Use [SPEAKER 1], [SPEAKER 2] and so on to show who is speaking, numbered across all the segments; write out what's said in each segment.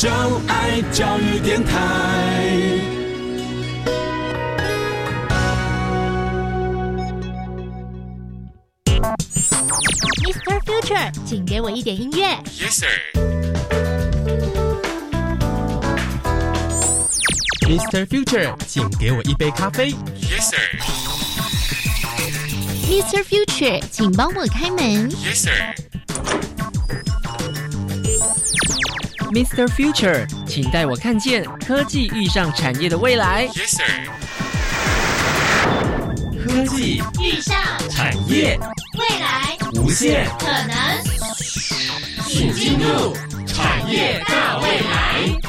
[SPEAKER 1] 就爱教育电台。
[SPEAKER 2] Mr. Future，请给我一点音乐。
[SPEAKER 3] Yes sir。
[SPEAKER 4] Mr. Future，请给我一杯咖啡。
[SPEAKER 3] Yes sir。
[SPEAKER 2] Mr. Future，请帮我开门。
[SPEAKER 3] Yes sir。
[SPEAKER 4] Mr. Future，请带我看见科技遇上产业的未来。
[SPEAKER 3] Yes sir。
[SPEAKER 4] 科技
[SPEAKER 2] 遇上
[SPEAKER 4] 产业
[SPEAKER 2] 未来
[SPEAKER 4] 无限，
[SPEAKER 2] 可能，
[SPEAKER 4] 请进入产业大未来。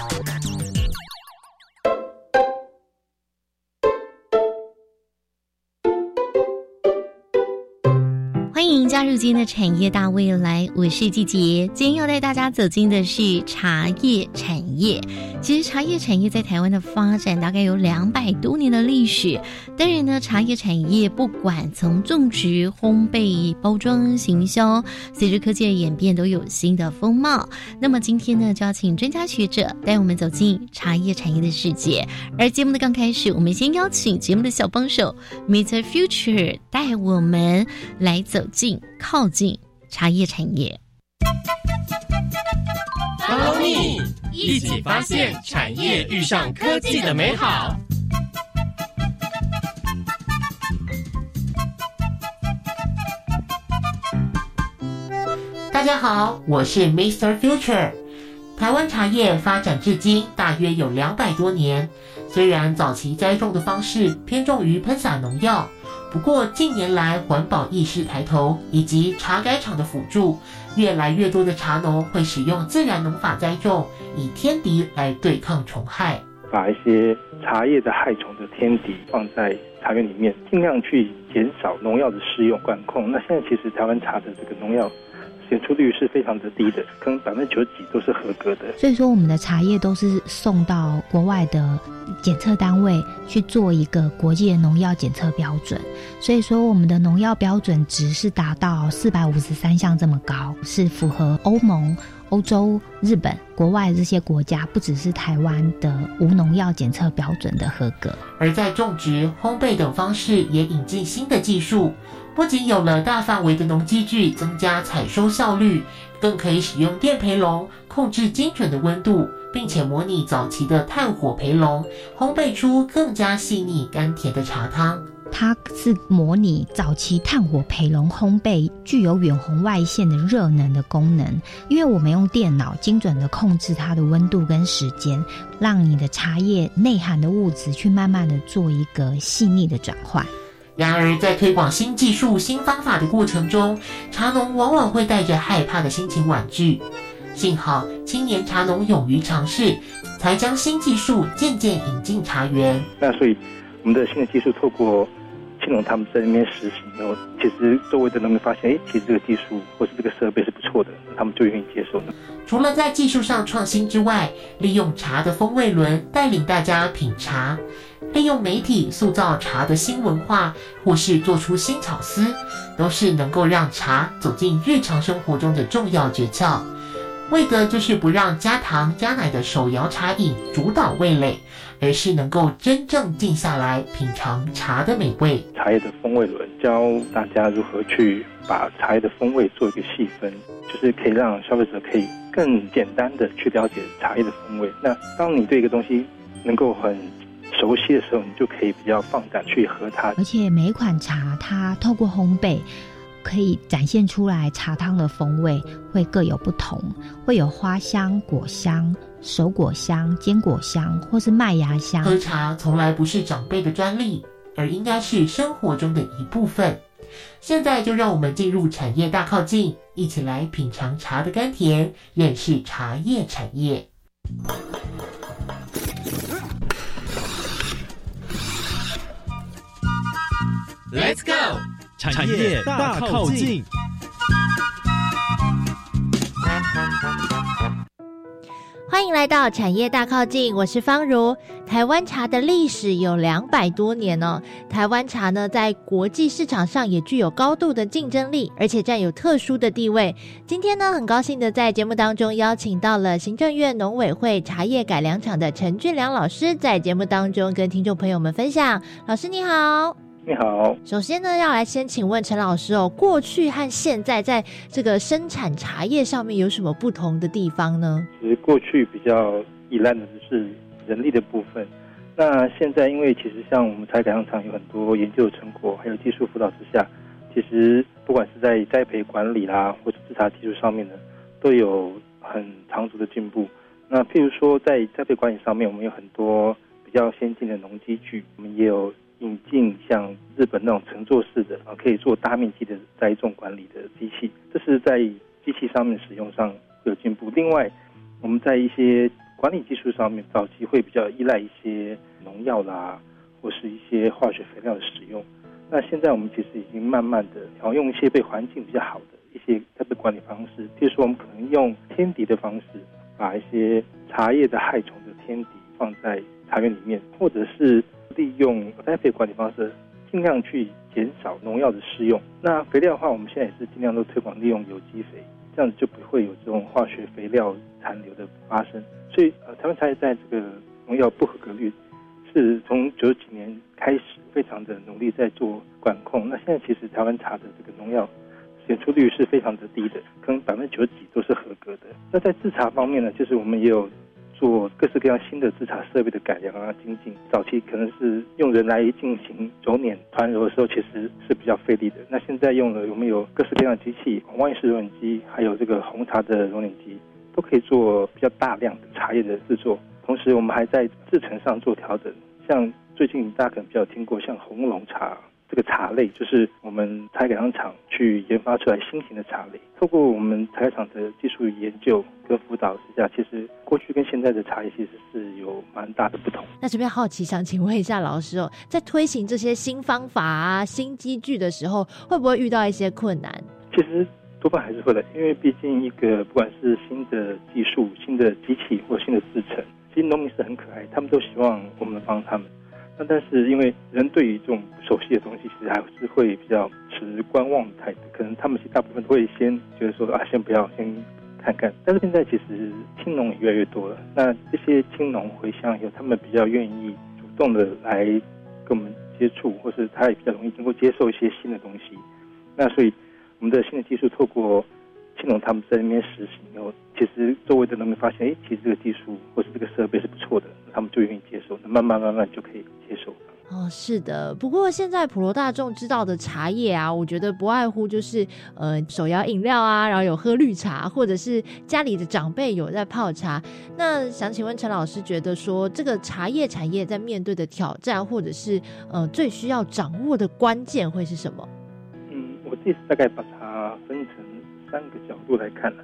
[SPEAKER 2] 加入今天的产业大未来，我是季杰。今天要带大家走进的是茶叶产业。其实茶叶产业在台湾的发展大概有两百多年的历史。当然呢，茶叶产业不管从种植、烘焙、包装、行销，随着科技的演变都有新的风貌。那么今天呢，就要请专家学者带我们走进茶叶产业的世界。而节目的刚开始，我们先邀请节目的小帮手 Mr. Future 带我们来走进、靠近茶叶产业。
[SPEAKER 4] Follow me，一起发现产业遇上科技的美好。
[SPEAKER 5] 大家好，我是 Mr. Future。台湾茶叶发展至今大约有两百多年，虽然早期栽种的方式偏重于喷洒农药，不过近年来环保意识抬头，以及茶改厂的辅助，越来越多的茶农会使用自然农法栽种，以天敌来对抗虫害。
[SPEAKER 6] 把一些茶叶的害虫的天敌放在茶园里面，尽量去减少农药的使用管控。那现在其实台湾茶的这个农药检出率是非常的低的，可能百分之九十几都是合格的。
[SPEAKER 7] 所以说，我们的茶叶都是送到国外的检测单位去做一个国际的农药检测标准。所以说，我们的农药标准值是达到四百五十三项这么高，是符合欧盟、欧洲、日本、国外这些国家，不只是台湾的无农药检测标准的合格。
[SPEAKER 5] 而在种植、烘焙等方式也引进新的技术，不仅有了大范围的农机具，增加采收效率，更可以使用电培笼控制精准的温度，并且模拟早期的炭火培笼，烘焙出更加细腻甘甜的茶汤。
[SPEAKER 7] 它是模拟早期炭火培笼烘焙，具有远红外线的热能的功能。因为我们用电脑精准的控制它的温度跟时间，让你的茶叶内含的物质去慢慢的做一个细腻的转换。
[SPEAKER 5] 然而，在推广新技术、新方法的过程中，茶农往往会带着害怕的心情婉拒。幸好青年茶农勇于尝试，才将新技术渐渐引进茶园。
[SPEAKER 6] 那所以我们的新的技术透过青农他们在那边实行然后，其实周围的农民发现，哎，其实这个技术或是这个设备是不错的，他们就愿意接受了。
[SPEAKER 5] 除了在技术上创新之外，利用茶的风味轮带领大家品茶，利用媒体塑造茶的新文化，或是做出新巧思，都是能够让茶走进日常生活中的重要诀窍。为的就是不让加糖加奶的手摇茶饮主导味蕾，而是能够真正静下来品尝茶的美味。
[SPEAKER 6] 茶叶的风味轮教大家如何去把茶叶的风味做一个细分，就是可以让消费者可以更简单的去了解茶叶的风味。那当你对一个东西能够很熟悉的时候，你就可以比较放胆去喝它。
[SPEAKER 7] 而且每一款茶，它透过烘焙，可以展现出来茶汤的风味会各有不同，会有花香、果香、熟果香、坚果香，或是麦芽香。
[SPEAKER 5] 喝茶从来不是长辈的专利，而应该是生活中的一部分。现在就让我们进入产业大靠近，一起来品尝茶的甘甜，认识茶叶产业。
[SPEAKER 4] Let's go，产业大靠近。
[SPEAKER 2] 欢迎来到产业大靠近，我是方如。
[SPEAKER 3] 台湾茶的历史有两百多年哦。台湾茶呢，在国际市场上也具有高度的竞争力，而且占有特殊的地位。今天呢，很高兴的在节目当中邀请到了行政院农委会茶叶改良厂的陈俊良老师，在节目当中跟听众朋友们分享。老师你好。
[SPEAKER 6] 你好，
[SPEAKER 3] 首先呢，要来先请问陈老师哦，过去和现在在这个生产茶叶上面有什么不同的地方呢？
[SPEAKER 6] 其实过去比较依赖的就是人力的部分，那现在因为其实像我们茶改良厂有很多研究成果，还有技术辅导之下，其实不管是在栽培管理啦，或者制茶技术上面呢，都有很长足的进步。那譬如说在栽培管理上面，我们有很多比较先进的农机具，我们也有。引进像日本那种乘坐式的啊，可以做大面积的栽种管理的机器，这是在机器上面使用上有进步。另外，我们在一些管理技术上面，早期会比较依赖一些农药啦，或是一些化学肥料的使用。那现在我们其实已经慢慢的，调用一些对环境比较好的一些栽培管理方式，譬如说我们可能用天敌的方式，把一些茶叶的害虫的天敌放在茶园里面，或者是。利用栽培管理方式，尽量去减少农药的施用。那肥料的话，我们现在也是尽量都推广利用有机肥，这样子就不会有这种化学肥料残留的发生。所以，呃，台湾茶叶在这个农药不合格率是从九几年开始非常的努力在做管控。那现在其实台湾茶的这个农药检出率是非常的低的，可能百分之九十几都是合格的。那在制茶方面呢，就是我们也有。做各式各样新的制茶设备的改良啊，精进。早期可能是用人来进行揉捻团揉的时候，其实是比较费力的。那现在用了，我们有各式各样的机器，红外式揉捻机，还有这个红茶的揉捻机，都可以做比较大量的茶叶的制作。同时，我们还在制程上做调整，像最近大家可能比较听过，像红龙茶。这个茶类就是我们采改良厂去研发出来新型的茶类。透过我们采改厂的技术研究跟辅导之下，其实过去跟现在的茶叶其实是有蛮大的不同。
[SPEAKER 3] 那这边好奇想请问一下老师哦，在推行这些新方法啊、新机具的时候，会不会遇到一些困难？
[SPEAKER 6] 其实多半还是会的，因为毕竟一个不管是新的技术、新的机器或新的制程，其实农民是很可爱，他们都希望我们帮他们。那但是因为人对于这种熟悉的东西，其实还是会比较持观望的态度。可能他们其实大部分都会先觉得说啊，先不要，先看看。但是现在其实青农也越来越多了。那这些青农回乡以后，他们比较愿意主动的来跟我们接触，或是他也比较容易能够接受一些新的东西。那所以我们的新的技术透过青农他们在那边实行以后，其实周围的农民发现，哎，其实这个技术或是这个设备是不错的。他们就愿意接受，那慢慢慢慢就可以接受。
[SPEAKER 3] 哦，是的。不过现在普罗大众知道的茶叶啊，我觉得不外乎就是呃手摇饮料啊，然后有喝绿茶，或者是家里的长辈有在泡茶。那想请问陈老师，觉得说这个茶叶产业在面对的挑战，或者是呃最需要掌握的关键会是什么？
[SPEAKER 6] 嗯，我自己大概把它分成三个角度来看了。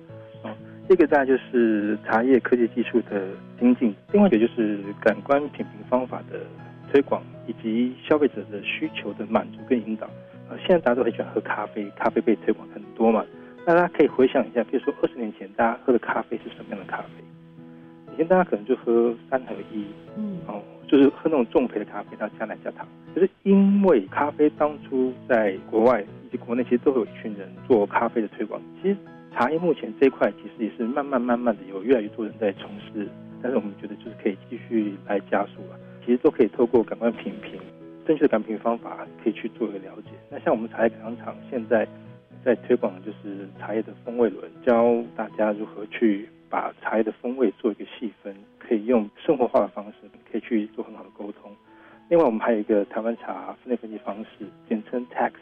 [SPEAKER 6] 这个大概就是茶叶科技技术的精进，另外一个就是感官品评方法的推广，以及消费者的需求的满足跟引导。呃，现在大家都很喜欢喝咖啡，咖啡被推广很多嘛。那大家可以回想一下，比如说二十年前大家喝的咖啡是什么样的咖啡？以前大家可能就喝三合一，嗯，哦，就是喝那种重焙的咖啡，然后加奶加糖。可是因为咖啡当初在国外以及国内其实都有一群人做咖啡的推广，其实。茶叶目前这一块其实也是慢慢慢慢的有越来越多人在从事，但是我们觉得就是可以继续来加速了。其实都可以透过感官品评，正确的感评方法可以去做一个了解。那像我们茶叶改良厂现在在推广的就是茶叶的风味轮，教大家如何去把茶叶的风味做一个细分，可以用生活化的方式可以去做很好的沟通。另外我们还有一个台湾茶分类分析方式，简称 TAX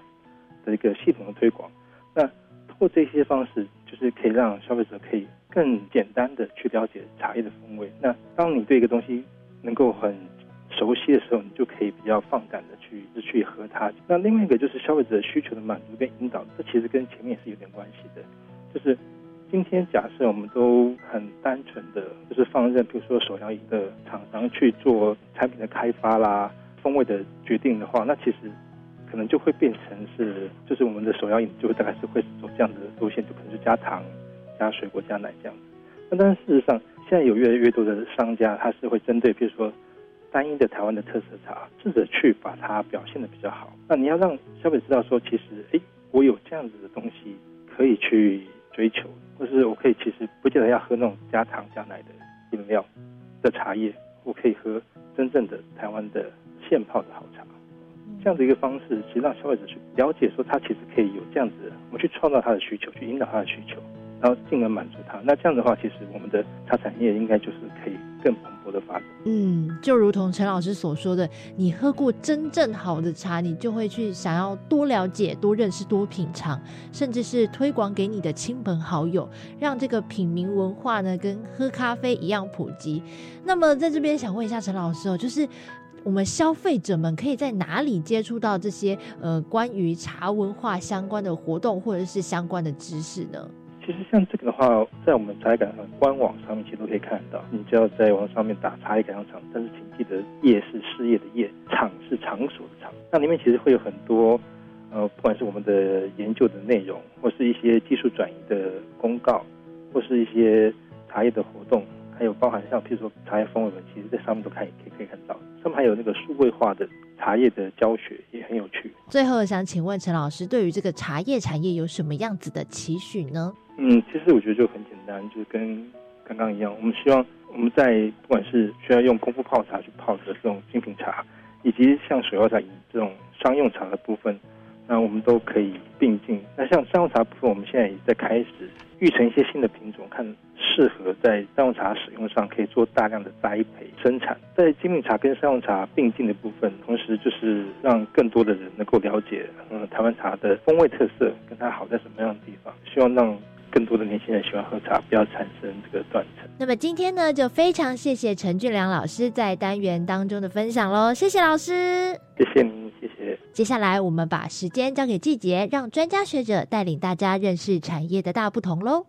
[SPEAKER 6] 的一个系统的推广。那通过这些方式。就是可以让消费者可以更简单的去了解茶叶的风味。那当你对一个东西能够很熟悉的时候，你就可以比较放胆的去去喝它。那另外一个就是消费者需求的满足跟引导，这其实跟前面也是有点关系的。就是今天假设我们都很单纯的，就是放任，比如说手摇饮的厂商去做产品的开发啦、风味的决定的话，那其实。可能就会变成是，就是我们的首要饮就会大概是会走这样的路线，就可能是加糖、加水果、加奶这样子。那但是事实上，现在有越来越多的商家，他是会针对，比如说单一的台湾的特色茶，试着去把它表现的比较好。那你要让消费者知道说，其实哎，我有这样子的东西可以去追求，或是我可以其实不见得要喝那种加糖加奶的饮料的茶叶，我可以喝真正的台湾的现泡的好茶。这样的一个方式，其实让消费者去了解说，他其实可以有这样子，我们去创造他的需求，去引导他的需求。然后进而满足他，那这样的话，其实我们的茶产业应该就是可以更蓬勃的发展。
[SPEAKER 3] 嗯，就如同陈老师所说的，你喝过真正好的茶，你就会去想要多了解、多认识、多品尝，甚至是推广给你的亲朋好友，让这个品茗文化呢跟喝咖啡一样普及。那么在这边想问一下陈老师哦，就是我们消费者们可以在哪里接触到这些呃关于茶文化相关的活动或者是相关的知识呢？
[SPEAKER 6] 其实像这个的话，在我们茶叶改良官网上面其实都可以看到。你只要在网上面打“茶叶改良场”，但是请记得“业”是事业的“业”，“场”是场所的“场”。那里面其实会有很多，呃，不管是我们的研究的内容，或是一些技术转移的公告，或是一些茶叶的活动，还有包含像譬如说茶叶风味轮，其实在上面都看，可以可以看到。上面还有那个数位化的茶叶的教学，也很有趣。
[SPEAKER 3] 最后想请问陈老师，对于这个茶叶产业有什么样子的期许呢？
[SPEAKER 6] 嗯，其实我觉得就很简单，就是跟刚刚一样，我们希望我们在不管是需要用功夫泡茶去泡的这种精品茶，以及像水泡茶这种商用茶的部分，那我们都可以并进。那像商用茶部分，我们现在也在开始育成一些新的品种，看适合在商用茶使用上可以做大量的栽培生产。在精品茶跟商用茶并进的部分，同时就是让更多的人能够了解，嗯，台湾茶的风味特色跟它好在什么样的地方，希望让。更多的年轻人喜欢喝茶，不要产生这个断层。
[SPEAKER 3] 那么今天呢，就非常谢谢陈俊良老师在单元当中的分享喽，谢谢老师，
[SPEAKER 6] 谢谢您，谢谢。
[SPEAKER 3] 接下来我们把时间交给季节，让专家学者带领大家认识产业的大不同喽。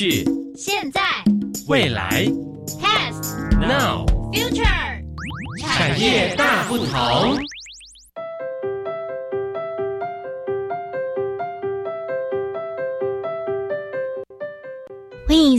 [SPEAKER 1] 去、
[SPEAKER 2] 现在、
[SPEAKER 1] 未来
[SPEAKER 2] past、
[SPEAKER 1] now、
[SPEAKER 2] future，
[SPEAKER 1] 产业大不同。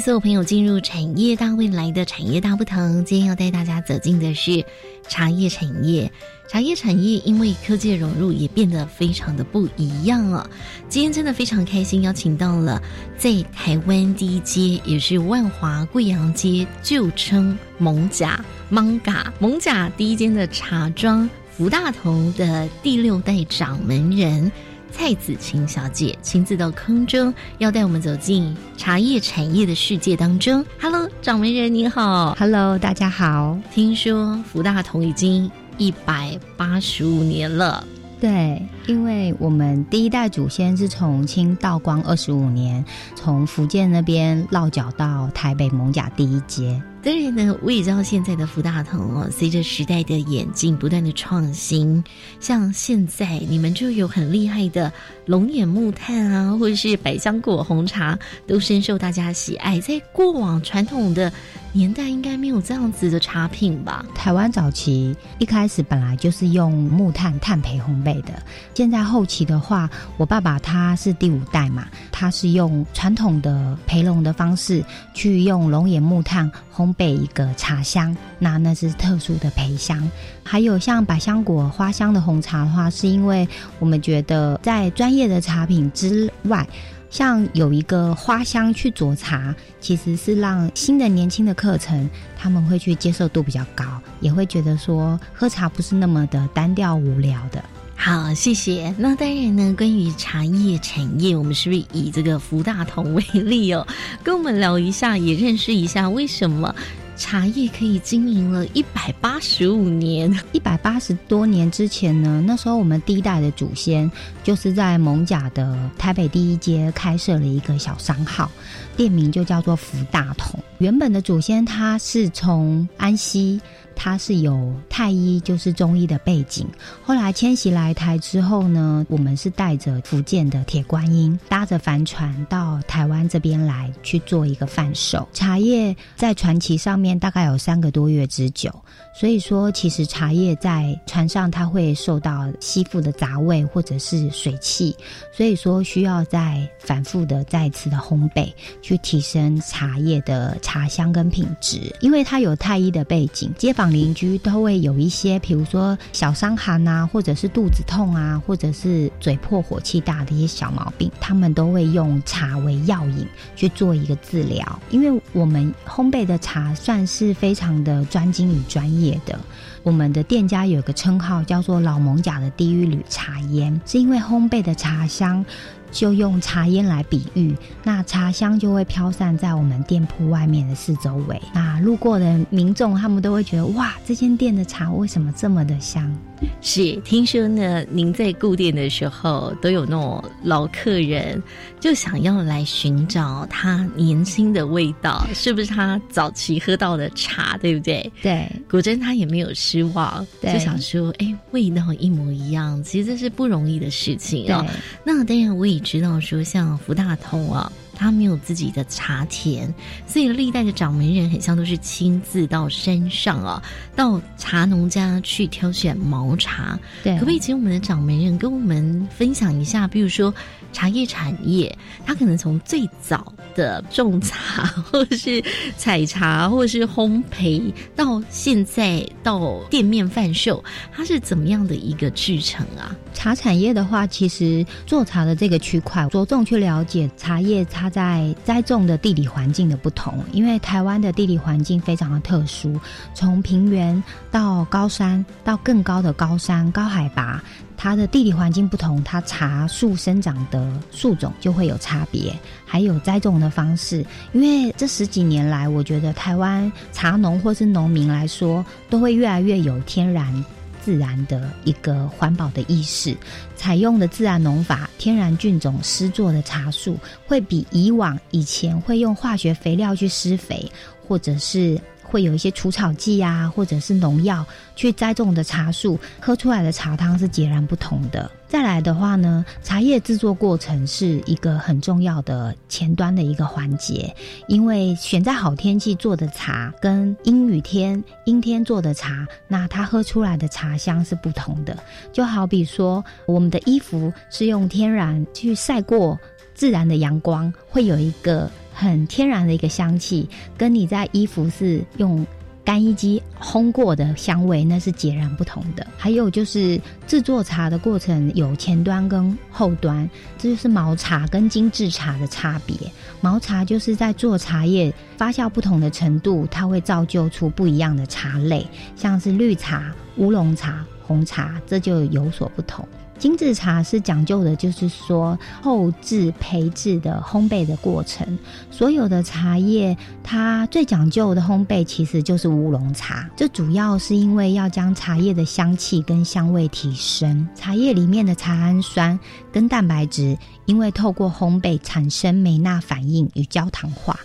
[SPEAKER 2] 所有朋友进入产业大未来的产业大不同。今天要带大家走进的是茶叶产业。茶叶产业因为科技的融入，也变得非常的不一样了。今天真的非常开心，邀请到了在台湾第一街，也是万华贵阳街，旧称蒙甲 Manga 蒙甲第一间的茶庄福大同的第六代掌门人蔡子晴小姐，亲自到坑中要带我们走进茶叶产业的世界当中。Hello，掌门人你好
[SPEAKER 7] ，Hello，大家好。
[SPEAKER 2] 听说福大同已经。一百八十五年了，
[SPEAKER 7] 对，因为我们第一代祖先是从清道光二十五年，从福建那边落脚到台北蒙甲第一街。
[SPEAKER 2] 当然呢，我也知道现在的福大同哦，随着时代的演进，不断的创新，像现在你们就有很厉害的龙眼木炭啊，或者是百香果红茶，都深受大家喜爱。在过往传统的。年代应该没有这样子的茶品吧？
[SPEAKER 7] 台湾早期一开始本来就是用木炭炭焙烘焙的，现在后期的话，我爸爸他是第五代嘛，他是用传统的焙笼的方式去用龙眼木炭烘焙一个茶香，那那是特殊的焙香。还有像百香果花香的红茶的话，是因为我们觉得在专业的茶品之外。像有一个花香去煮茶，其实是让新的年轻的课程他们会去接受度比较高，也会觉得说喝茶不是那么的单调无聊的。
[SPEAKER 2] 好，谢谢。那当然呢，关于茶叶产业，我们是不是以这个福大同为例哦，跟我们聊一下，也认识一下为什么？茶叶可以经营了一百八十五年，
[SPEAKER 7] 一百八十多年之前呢，那时候我们第一代的祖先就是在蒙甲的台北第一街开设了一个小商号，店名就叫做福大同。原本的祖先他是从安溪。他是有太医，就是中医的背景。后来迁徙来台之后呢，我们是带着福建的铁观音，搭着帆船到台湾这边来去做一个贩售茶叶。在船期上面大概有三个多月之久，所以说其实茶叶在船上它会受到吸附的杂味或者是水汽，所以说需要再反复的再次的烘焙，去提升茶叶的茶香跟品质。因为它有太医的背景，街坊。邻居都会有一些，比如说小伤寒啊，或者是肚子痛啊，或者是嘴破、火气大的一些小毛病，他们都会用茶为药引去做一个治疗。因为我们烘焙的茶算是非常的专精与专业的，我们的店家有个称号叫做“老蒙甲的地狱旅茶烟”，是因为烘焙的茶香。就用茶烟来比喻，那茶香就会飘散在我们店铺外面的四周围。那路过的民众，他们都会觉得哇，这间店的茶为什么这么的香？
[SPEAKER 2] 是，听说呢，您在顾店的时候，都有那种老客人就想要来寻找他年轻的味道，是不是他早期喝到的茶，对不对？
[SPEAKER 7] 对，
[SPEAKER 2] 果真他也没有失望，就想说，哎，味道一模一样，其实这是不容易的事情哦。那当然我也。知道说像福大通啊，他没有自己的茶田，所以历代的掌门人很像都是亲自到山上啊，到茶农家去挑选毛茶。
[SPEAKER 7] 对，
[SPEAKER 2] 可不可以请我们的掌门人跟我们分享一下？比如说茶叶产业，它可能从最早的种茶，或是采茶，或是烘焙，到现在到店面贩售，它是怎么样的一个制成啊？
[SPEAKER 7] 茶产业的话，其实做茶的这个区块，着重去了解茶叶它在栽种的地理环境的不同。因为台湾的地理环境非常的特殊，从平原到高山，到更高的高山、高海拔，它的地理环境不同，它茶树生长的树种就会有差别，还有栽种的方式。因为这十几年来，我觉得台湾茶农或是农民来说，都会越来越有天然。自然的一个环保的意识，采用的自然农法、天然菌种施作的茶树，会比以往以前会用化学肥料去施肥，或者是。会有一些除草剂啊，或者是农药去栽种的茶树，喝出来的茶汤是截然不同的。再来的话呢，茶叶制作过程是一个很重要的前端的一个环节，因为选在好天气做的茶，跟阴雨天、阴天做的茶，那它喝出来的茶香是不同的。就好比说，我们的衣服是用天然去晒过自然的阳光，会有一个。很天然的一个香气，跟你在衣服是用干衣机烘过的香味，那是截然不同的。还有就是制作茶的过程有前端跟后端，这就是毛茶跟精致茶的差别。毛茶就是在做茶叶发酵不同的程度，它会造就出不一样的茶类，像是绿茶、乌龙茶、红茶，这就有所不同。精致茶是讲究的，就是说后制培制的烘焙的过程。所有的茶叶，它最讲究的烘焙其实就是乌龙茶。这主要是因为要将茶叶的香气跟香味提升。茶叶里面的茶氨酸跟蛋白质，因为透过烘焙产生美纳反应与焦糖化，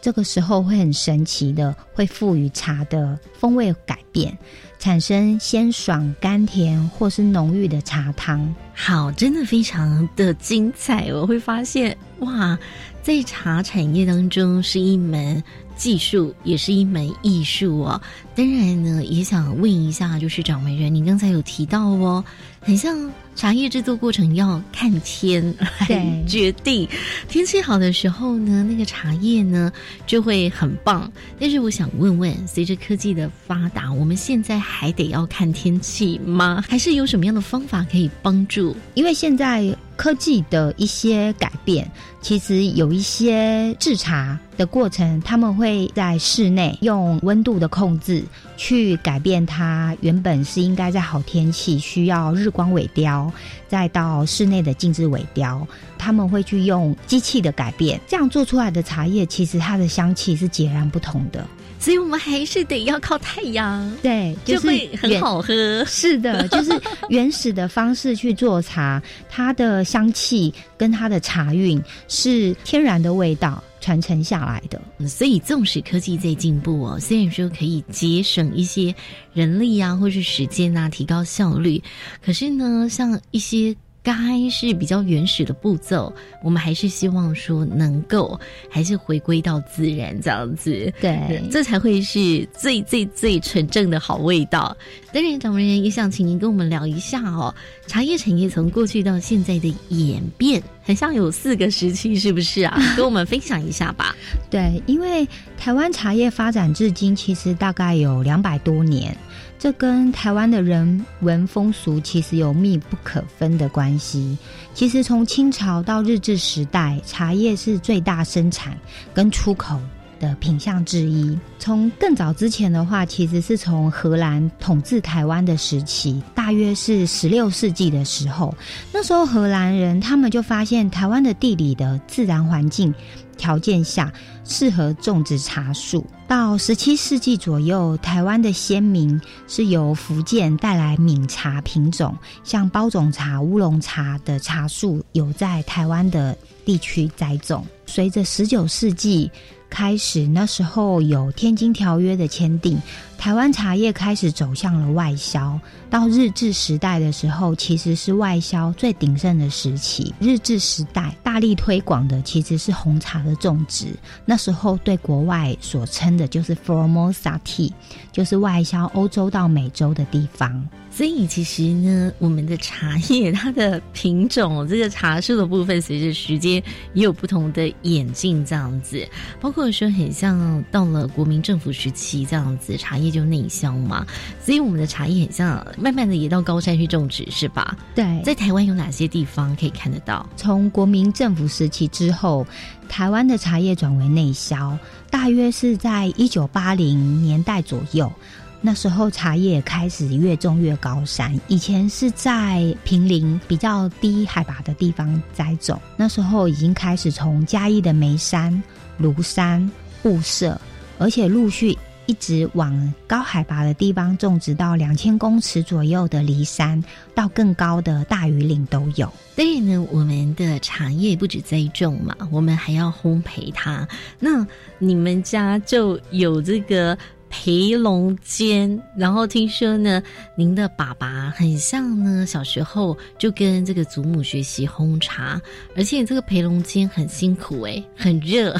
[SPEAKER 7] 这个时候会很神奇的，会赋予茶的风味改变。产生鲜爽、甘甜或是浓郁的茶汤，
[SPEAKER 2] 好，真的非常的精彩。我会发现，哇，在茶产业当中是一门技术，也是一门艺术哦。当然呢，也想问一下，就是掌门人，您刚才有提到哦，很像。茶叶制作过程要看天来 决定，天气好的时候呢，那个茶叶呢就会很棒。但是我想问问，随着科技的发达，我们现在还得要看天气吗？还是有什么样的方法可以帮助？
[SPEAKER 7] 因为现在。科技的一些改变，其实有一些制茶的过程，他们会在室内用温度的控制去改变它原本是应该在好天气需要日光萎凋，再到室内的静置萎凋，他们会去用机器的改变，这样做出来的茶叶其实它的香气是截然不同的。
[SPEAKER 2] 所以我们还是得要靠太阳，
[SPEAKER 7] 对，
[SPEAKER 2] 就会很好喝。
[SPEAKER 7] 是的，就是原始的方式去做茶，它的香气跟它的茶韵是天然的味道传承下来的。
[SPEAKER 2] 所以，纵使科技在进步哦，虽然说可以节省一些人力啊，或是时间啊，提高效率，可是呢，像一些。该是比较原始的步骤，我们还是希望说能够还是回归到自然这样子，
[SPEAKER 7] 对，
[SPEAKER 2] 这才会是最最最纯正的好味道。当然，掌门人也想请您跟我们聊一下哦，茶叶产业从过去到现在的演变，很像有四个时期，是不是啊？跟我们分享一下吧。
[SPEAKER 7] 对，因为台湾茶叶发展至今，其实大概有两百多年。这跟台湾的人文风俗其实有密不可分的关系。其实从清朝到日治时代，茶叶是最大生产跟出口的品相之一。从更早之前的话，其实是从荷兰统治台湾的时期，大约是十六世纪的时候。那时候荷兰人他们就发现台湾的地理的自然环境。条件下适合种植茶树。到十七世纪左右，台湾的先民是由福建带来闽茶品种，像包种茶、乌龙茶的茶树有在台湾的地区栽种。随着十九世纪。开始那时候有《天津条约》的签订，台湾茶叶开始走向了外销。到日治时代的时候，其实是外销最鼎盛的时期。日治时代大力推广的其实是红茶的种植，那时候对国外所称的就是 Formosa Tea，就是外销欧洲到美洲的地方。
[SPEAKER 2] 所以其实呢，我们的茶叶它的品种，这个茶树的部分，随着时间也有不同的演进，这样子。包括说，很像到了国民政府时期这样子，茶叶就内销嘛。所以我们的茶叶很像慢慢的也到高山去种植，是吧？
[SPEAKER 7] 对。
[SPEAKER 2] 在台湾有哪些地方可以看得到？
[SPEAKER 7] 从国民政府时期之后，台湾的茶叶转为内销，大约是在一九八零年代左右。那时候茶叶开始越种越高山，以前是在平林比较低海拔的地方栽种，那时候已经开始从嘉义的眉山、庐山、雾社，而且陆续一直往高海拔的地方种植到两千公尺左右的梨山，到更高的大屿岭都有。
[SPEAKER 2] 所以呢，我们的茶叶不止栽种嘛，我们还要烘焙它。那你们家就有这个？培龙间，然后听说呢，您的爸爸很像呢，小时候就跟这个祖母学习烘茶，而且这个培龙间很辛苦哎，很热，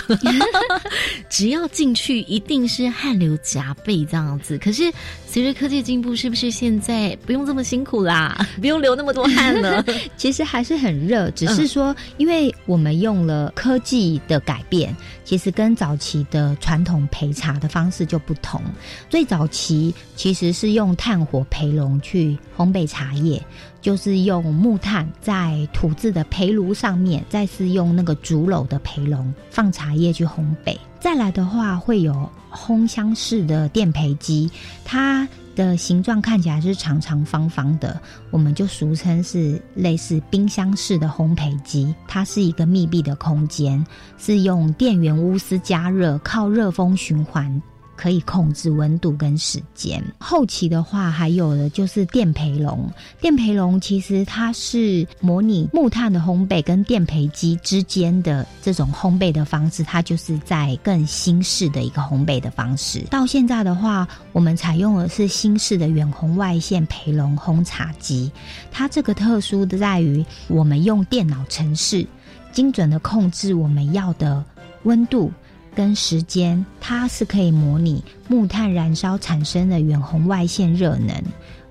[SPEAKER 2] 只要进去一定是汗流浃背这样子。可是随着科技进步，是不是现在不用这么辛苦啦？不用流那么多汗了？
[SPEAKER 7] 其实还是很热，只是说因为我们用了科技的改变，其实跟早期的传统焙茶的方式就不同。最早期其实是用炭火焙笼去烘焙茶叶，就是用木炭在土制的焙炉上面，再是用那个竹篓的焙笼放茶叶去烘焙。再来的话，会有烘箱式的电焙机，它的形状看起来是长长方方的，我们就俗称是类似冰箱式的烘焙机。它是一个密闭的空间，是用电源钨丝加热，靠热风循环。可以控制温度跟时间。后期的话，还有的就是电培笼。电培笼其实它是模拟木炭的烘焙跟电培机之间的这种烘焙的方式，它就是在更新式的一个烘焙的方式。到现在的话，我们采用的是新式的远红外线培笼烘茶机。它这个特殊的在于，我们用电脑程式精准的控制我们要的温度。跟时间，它是可以模拟木炭燃烧产生的远红外线热能，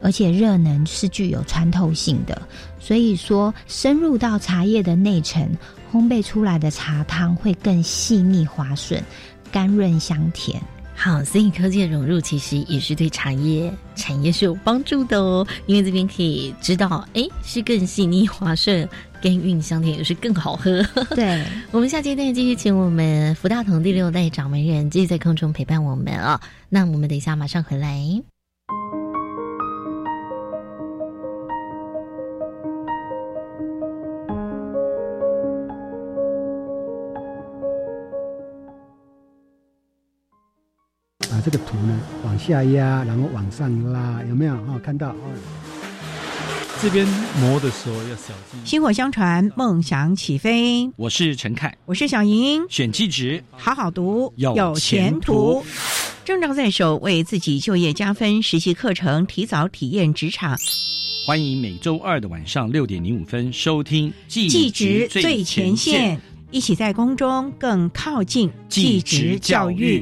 [SPEAKER 7] 而且热能是具有穿透性的，所以说深入到茶叶的内层，烘焙出来的茶汤会更细腻滑顺、甘润香甜。
[SPEAKER 2] 好，所以科技的融入其实也是对茶叶产业是有帮助的哦，因为这边可以知道，哎，是更细腻滑顺。甘韵香甜，也是更好喝。
[SPEAKER 7] 对，
[SPEAKER 2] 我们下阶段继续请我们福大同第六代掌门人继续在空中陪伴我们啊。那我们等一下马上回来。
[SPEAKER 8] 把这个图呢往下压，然后往上拉，有没有？哦，看到哦。
[SPEAKER 9] 这边磨的时候要小心。
[SPEAKER 10] 薪火相传，梦想起飞。
[SPEAKER 1] 我是陈凯，
[SPEAKER 10] 我是小莹。
[SPEAKER 1] 选气质，
[SPEAKER 10] 好好读，
[SPEAKER 1] 有前途。
[SPEAKER 10] 证照在手，为自己就业加分。实习课程，提早体验职场。
[SPEAKER 1] 欢迎每周二的晚上六点零五分收听《
[SPEAKER 10] 技职最前线》，一起在宫中更靠近技职教育。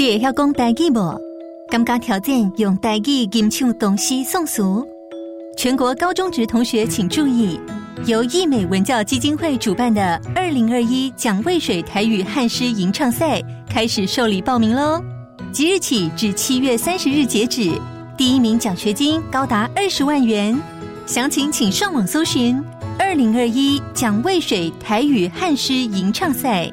[SPEAKER 11] 你会晓讲台语无？感觉挑战用台语吟唱东西宋词。全国高中职同学请注意，由益美文教基金会主办的二零二一蒋渭水台语汉诗吟唱赛开始受理报名喽！即日起至七月三十日截止，第一名奖学金高达二十万元。详情请上网搜寻“二零二一蒋渭水台语汉诗吟唱赛”。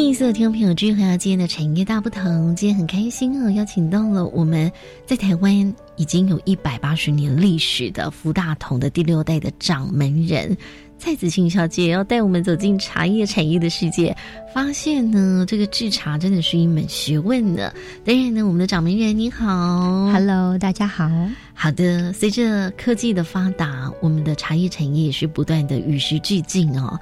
[SPEAKER 2] 欢迎所有听众朋友，继续回到今天的产业大不同。今天很开心哦，邀请到了我们在台湾已经有一百八十年历史的福大同的第六代的掌门人蔡子庆小姐，要带我们走进茶叶产业的世界，发现呢，这个制茶真的是一门学问呢。当然呢，我们的掌门人你好
[SPEAKER 7] ，Hello，大家好。
[SPEAKER 2] 好的，随着科技的发达，我们的茶叶产业也是不断的与时俱进哦。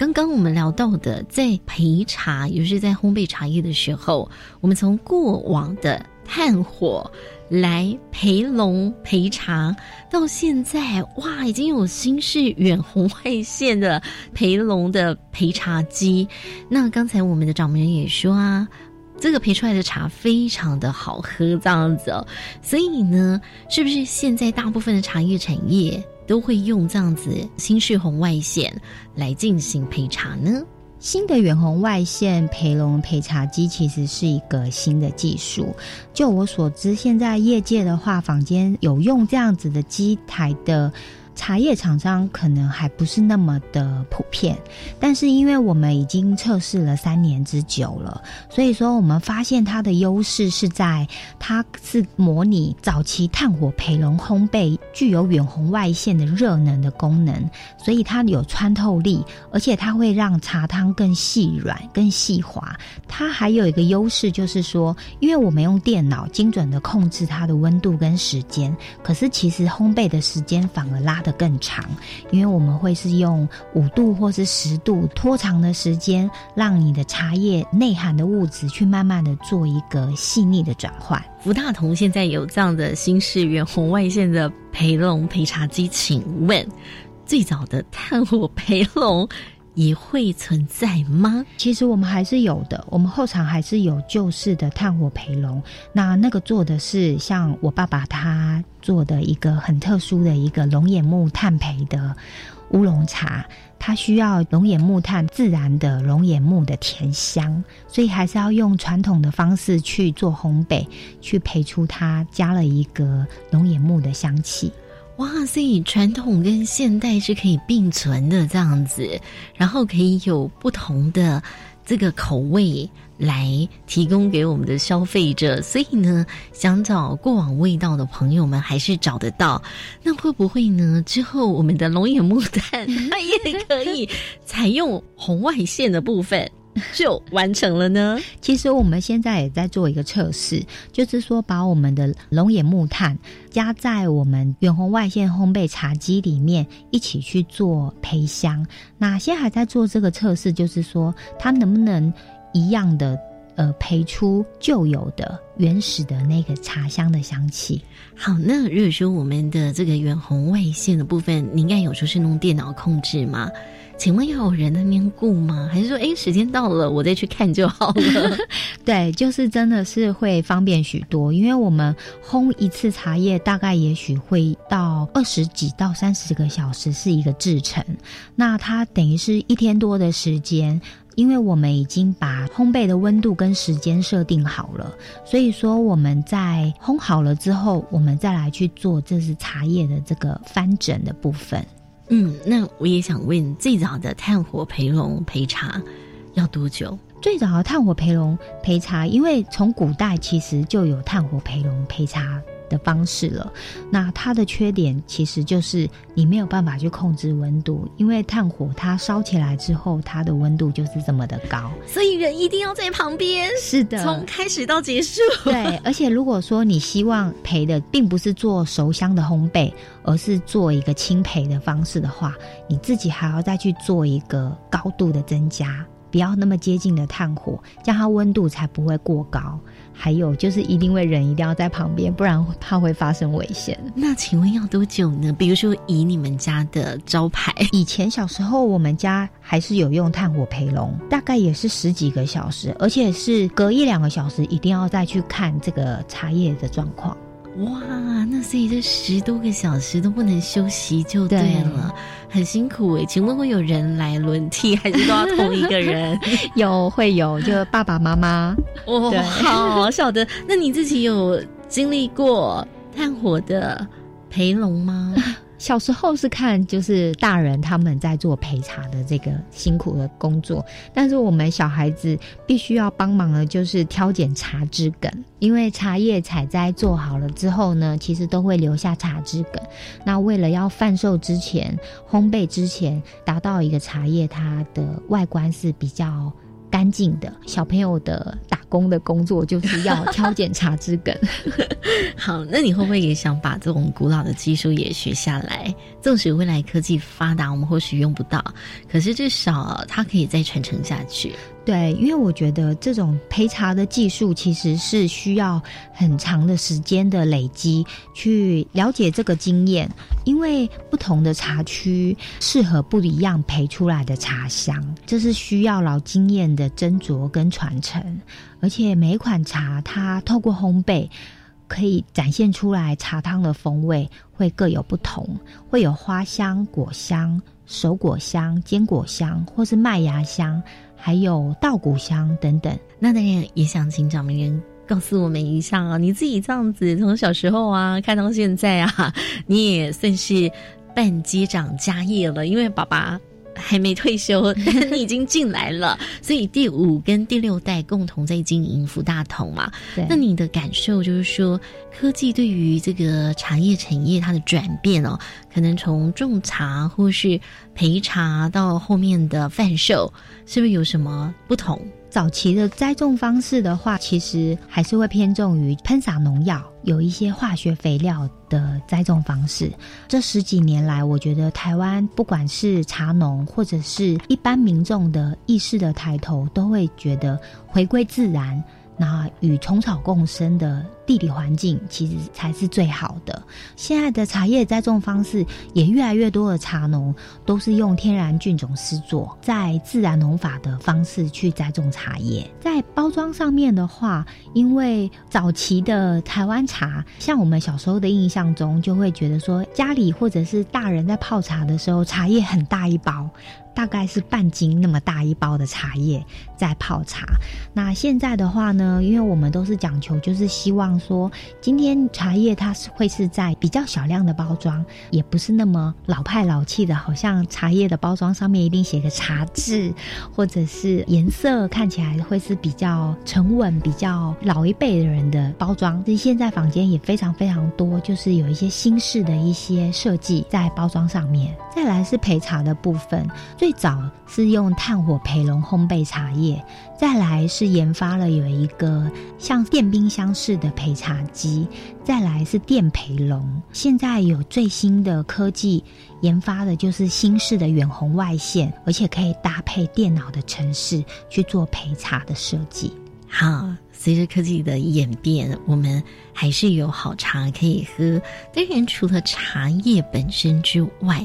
[SPEAKER 2] 刚刚我们聊到的，在焙茶，也就是在烘焙茶叶的时候，我们从过往的炭火来焙笼焙茶，到现在哇，已经有新式远红外线的焙笼的焙茶机。那刚才我们的掌门人也说啊，这个焙出来的茶非常的好喝，这样子哦。所以呢，是不是现在大部分的茶叶产业？都会用这样子新式红外线来进行陪茶呢。
[SPEAKER 7] 新的远红外线陪龙陪茶机其实是一个新的技术。就我所知，现在业界的话，坊间有用这样子的机台的。茶叶厂商可能还不是那么的普遍，但是因为我们已经测试了三年之久了，所以说我们发现它的优势是在它是模拟早期炭火焙笼烘焙，具有远红外线的热能的功能，所以它有穿透力，而且它会让茶汤更细软、更细滑。它还有一个优势就是说，因为我们用电脑精准的控制它的温度跟时间，可是其实烘焙的时间反而拉。的更长，因为我们会是用五度或是十度拖长的时间，让你的茶叶内含的物质去慢慢的做一个细腻的转换。
[SPEAKER 2] 福大同现在有这样的新式远红外线的培笼焙茶机，请问最早的炭火培龙？也会存在吗？
[SPEAKER 7] 其实我们还是有的，我们后场还是有旧式的炭火培笼。那那个做的是像我爸爸他做的一个很特殊的一个龙眼木炭焙的乌龙茶，它需要龙眼木炭自然的龙眼木的甜香，所以还是要用传统的方式去做烘焙，去焙出它加了一个龙眼木的香气。
[SPEAKER 2] 哇，所以传统跟现代是可以并存的这样子，然后可以有不同的这个口味来提供给我们的消费者，所以呢，想找过往味道的朋友们还是找得到。那会不会呢？之后我们的龙眼木炭 它也可以采用红外线的部分？就完成了呢。
[SPEAKER 7] 其实我们现在也在做一个测试，就是说把我们的龙眼木炭加在我们远红外线烘焙茶机里面，一起去做培香。那现在还在做这个测试，就是说它能不能一样的呃培出旧有的原始的那个茶香的香气。
[SPEAKER 2] 好，那如果说我们的这个远红外线的部分，你应该有时候是用电脑控制吗？请问要有人在那边顾吗？还是说，哎，时间到了，我再去看就好了？
[SPEAKER 7] 对，就是真的是会方便许多，因为我们烘一次茶叶大概也许会到二十几到三十个小时是一个制成，那它等于是一天多的时间，因为我们已经把烘焙的温度跟时间设定好了，所以说我们在烘好了之后，我们再来去做这是茶叶的这个翻整的部分。
[SPEAKER 2] 嗯，那我也想问，最早的炭火培龙培茶要多久？
[SPEAKER 7] 最早的炭火培龙培茶，因为从古代其实就有炭火培龙培茶。的方式了，那它的缺点其实就是你没有办法去控制温度，因为炭火它烧起来之后，它的温度就是这么的高，
[SPEAKER 2] 所以人一定要在旁边。
[SPEAKER 7] 是的，
[SPEAKER 2] 从开始到结束。
[SPEAKER 7] 对，而且如果说你希望培的并不是做熟香的烘焙，而是做一个轻培的方式的话，你自己还要再去做一个高度的增加，不要那么接近的炭火，这样它温度才不会过高。还有就是，一定会人一定要在旁边，不然怕会发生危险。
[SPEAKER 2] 那请问要多久呢？比如说以你们家的招牌，
[SPEAKER 7] 以前小时候我们家还是有用炭火培龙，大概也是十几个小时，而且是隔一两个小时一定要再去看这个茶叶的状况。
[SPEAKER 2] 哇，那所以这十多个小时都不能休息就对了，很辛苦哎。请问会有人来轮替，还是都要同一个人？
[SPEAKER 7] 有会有，就爸爸妈妈。
[SPEAKER 2] 哦，好晓得。那你自己有经历过炭火的陪龙吗？
[SPEAKER 7] 小时候是看，就是大人他们在做陪茶的这个辛苦的工作，但是我们小孩子必须要帮忙的，就是挑拣茶枝梗，因为茶叶采摘做好了之后呢，其实都会留下茶枝梗。那为了要贩售之前、烘焙之前，达到一个茶叶它的外观是比较。干净的小朋友的打工的工作就是要挑拣茶枝梗。
[SPEAKER 2] 好，那你会不会也想把这种古老的技术也学下来？纵使未来科技发达，我们或许用不到，可是至少它可以再传承下去。
[SPEAKER 7] 对，因为我觉得这种焙茶的技术其实是需要很长的时间的累积，去了解这个经验。因为不同的茶区适合不一样培出来的茶香，这是需要老经验的斟酌跟传承。而且每一款茶，它透过烘焙，可以展现出来茶汤的风味会各有不同，会有花香、果香、手果香、坚果香，或是麦芽香。还有稻谷香等等，
[SPEAKER 2] 那当然也想请掌门人告诉我们一下啊，你自己这样子从小时候啊看到现在啊，你也算是半机长家业了，因为爸爸。还没退休，你已经进来了，所以第五跟第六代共同在经营福大同嘛。那你的感受就是说，科技对于这个茶叶产业它的转变哦，可能从种茶或是陪茶到后面的贩售，是不是有什么不同？
[SPEAKER 7] 早期的栽种方式的话，其实还是会偏重于喷洒农药，有一些化学肥料的栽种方式。这十几年来，我觉得台湾不管是茶农或者是一般民众的意识的抬头，都会觉得回归自然。那与虫草共生的地理环境，其实才是最好的。现在的茶叶栽种方式，也越来越多的茶农都是用天然菌种施作，在自然农法的方式去栽种茶叶。在包装上面的话，因为早期的台湾茶，像我们小时候的印象中，就会觉得说，家里或者是大人在泡茶的时候，茶叶很大一包。大概是半斤那么大一包的茶叶在泡茶。那现在的话呢，因为我们都是讲求，就是希望说，今天茶叶它是会是在比较小量的包装，也不是那么老派老气的，好像茶叶的包装上面一定写个茶字，或者是颜色看起来会是比较沉稳、比较老一辈的人的包装。其实现在坊间也非常非常多，就是有一些新式的一些设计在包装上面。再来是陪茶的部分，最最早是用炭火焙笼烘焙茶叶，再来是研发了有一个像电冰箱式的焙茶机，再来是电焙笼。现在有最新的科技研发的就是新式的远红外线，而且可以搭配电脑的程式去做焙茶的设计。
[SPEAKER 2] 好，随着科技的演变，我们还是有好茶可以喝。当然，除了茶叶本身之外，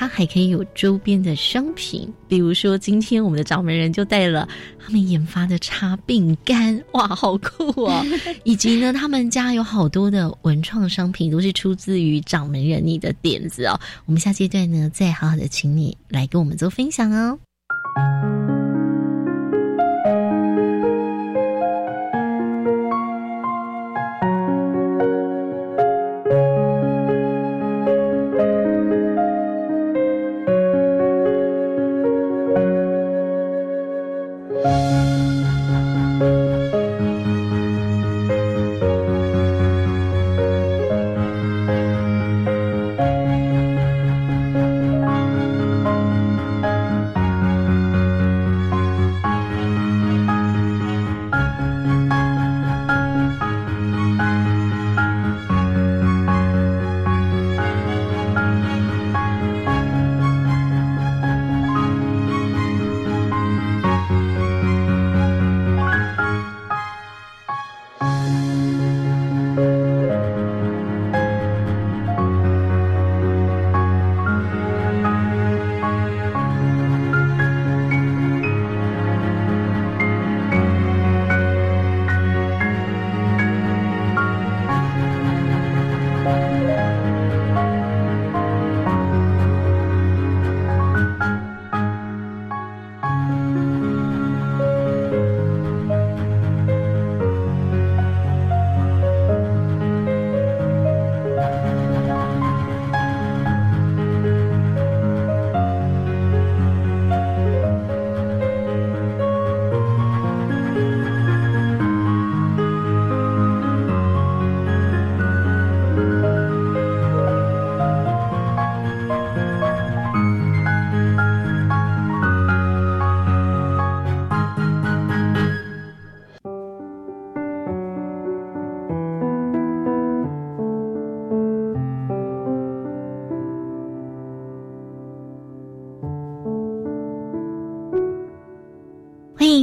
[SPEAKER 2] 它还可以有周边的商品，比如说今天我们的掌门人就带了他们研发的茶饼干，哇，好酷哦！以及呢，他们家有好多的文创商品，都是出自于掌门人你的点子哦。我们下阶段呢，再好好的请你来跟我们做分享哦。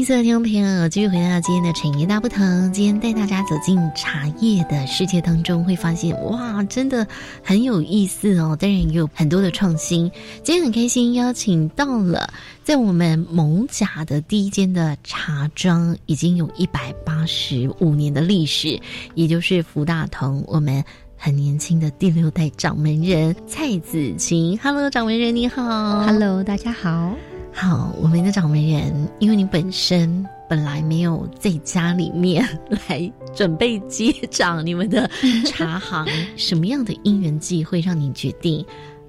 [SPEAKER 2] 各位听众朋友，继续回到今天的产业大不同。今天带大家走进茶叶的世界当中，会发现哇，真的很有意思哦。当然也有很多的创新。今天很开心邀请到了在我们蒙甲的第一间的茶庄，已经有一百八十五年的历史，也就是福大同，我们很年轻的第六代掌门人蔡子晴。Hello，掌门人你好。
[SPEAKER 7] Hello，大家好。
[SPEAKER 2] 好，我们的掌门人，因为你本身本来没有在家里面来准备接掌你们的茶行，什么样的因缘际会让你决定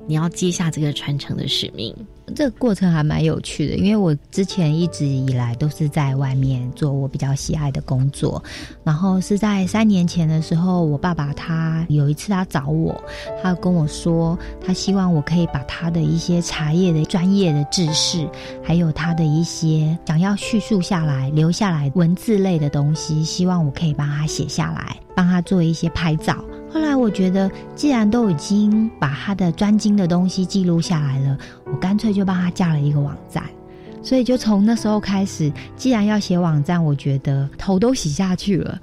[SPEAKER 2] 你要接下这个传承的使命？
[SPEAKER 7] 这个过程还蛮有趣的，因为我之前一直以来都是在外面做我比较喜爱的工作，然后是在三年前的时候，我爸爸他有一次他找我，他跟我说，他希望我可以把他的一些茶叶的专业的知识，还有他的一些想要叙述下来、留下来文字类的东西，希望我可以帮他写下来，帮他做一些拍照。后来我觉得，既然都已经把他的专精的东西记录下来了，我干脆就帮他架了一个网站。所以就从那时候开始，既然要写网站，我觉得头都洗下去了，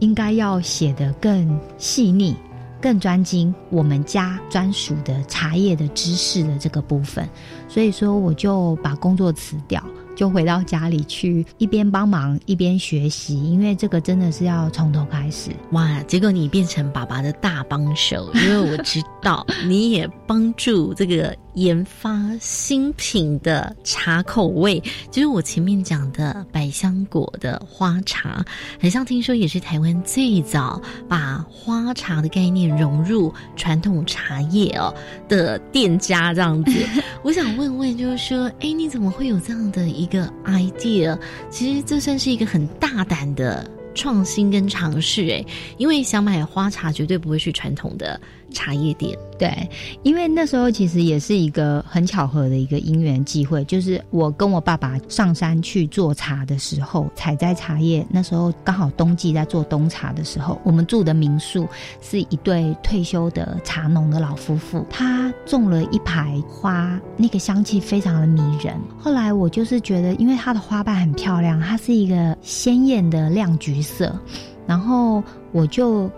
[SPEAKER 7] 应该要写得更细腻、更专精，我们家专属的茶叶的知识的这个部分。所以说，我就把工作辞掉。就回到家里去，一边帮忙一边学习，因为这个真的是要从头开始。
[SPEAKER 2] 哇！结果你变成爸爸的大帮手，因为我知道你也帮助这个研发新品的茶口味，就是我前面讲的百香果的花茶，很像听说也是台湾最早把花茶的概念融入传统茶叶哦的店家这样子。我想问问，就是说，哎，你怎么会有这样的一一个 idea？其实这算是一个很大胆的。创新跟尝试，哎，因为想买花茶，绝对不会去传统的茶叶店。
[SPEAKER 7] 对，因为那时候其实也是一个很巧合的一个因缘机会，就是我跟我爸爸上山去做茶的时候，采摘茶叶。那时候刚好冬季在做冬茶的时候，我们住的民宿是一对退休的茶农的老夫妇，他种了一排花，那个香气非常的迷人。后来我就是觉得，因为它的花瓣很漂亮，它是一个鲜艳的亮橘色，然后我就。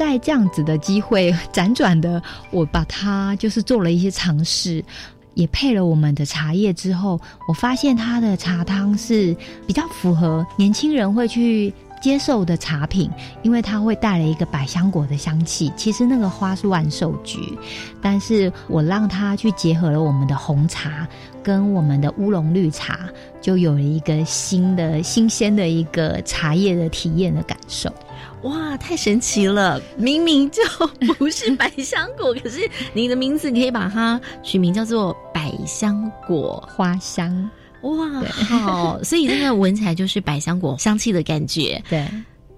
[SPEAKER 7] 在这样子的机会 辗转的，我把它就是做了一些尝试，也配了我们的茶叶之后，我发现它的茶汤是比较符合年轻人会去接受的茶品，因为它会带了一个百香果的香气。其实那个花是万寿菊，但是我让它去结合了我们的红茶跟我们的乌龙绿茶，就有了一个新的新鲜的一个茶叶的体验的感受。
[SPEAKER 2] 哇，太神奇了！明明就不是百香果，可是你的名字可以把它取名叫做百香果
[SPEAKER 7] 花香。
[SPEAKER 2] 哇，好，所以真的闻起来就是百香果香气的感觉。
[SPEAKER 7] 对。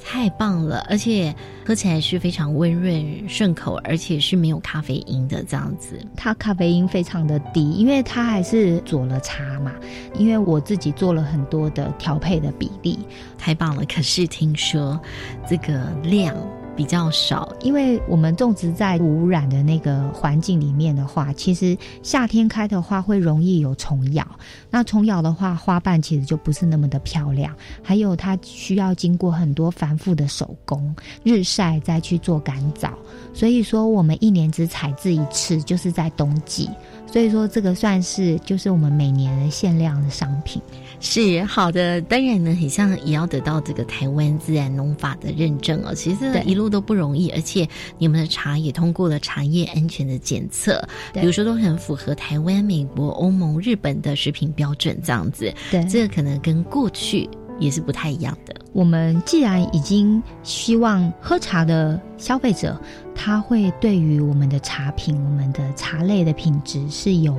[SPEAKER 2] 太棒了，而且喝起来是非常温润顺口，而且是没有咖啡因的这样子。
[SPEAKER 7] 它咖啡因非常的低，因为它还是佐了茶嘛。因为我自己做了很多的调配的比例，
[SPEAKER 2] 太棒了。可是听说这个量。比较少，
[SPEAKER 7] 因为我们种植在无污染的那个环境里面的话，其实夏天开的花会容易有虫咬。那虫咬的话，花瓣其实就不是那么的漂亮。还有它需要经过很多繁复的手工，日晒再去做干燥。所以说，我们一年只采制一次，就是在冬季。所以说，这个算是就是我们每年的限量的商品。
[SPEAKER 2] 是好的，当然呢，很像也要得到这个台湾自然农法的认证哦。其实一路都不容易，而且你们的茶也通过了茶叶安全的检测，比如说都很符合台湾、美国、欧盟、日本的食品标准这样子。
[SPEAKER 7] 对，
[SPEAKER 2] 这个可能跟过去也是不太一样的。
[SPEAKER 7] 我们既然已经希望喝茶的消费者，他会对于我们的茶品、我们的茶类的品质是有。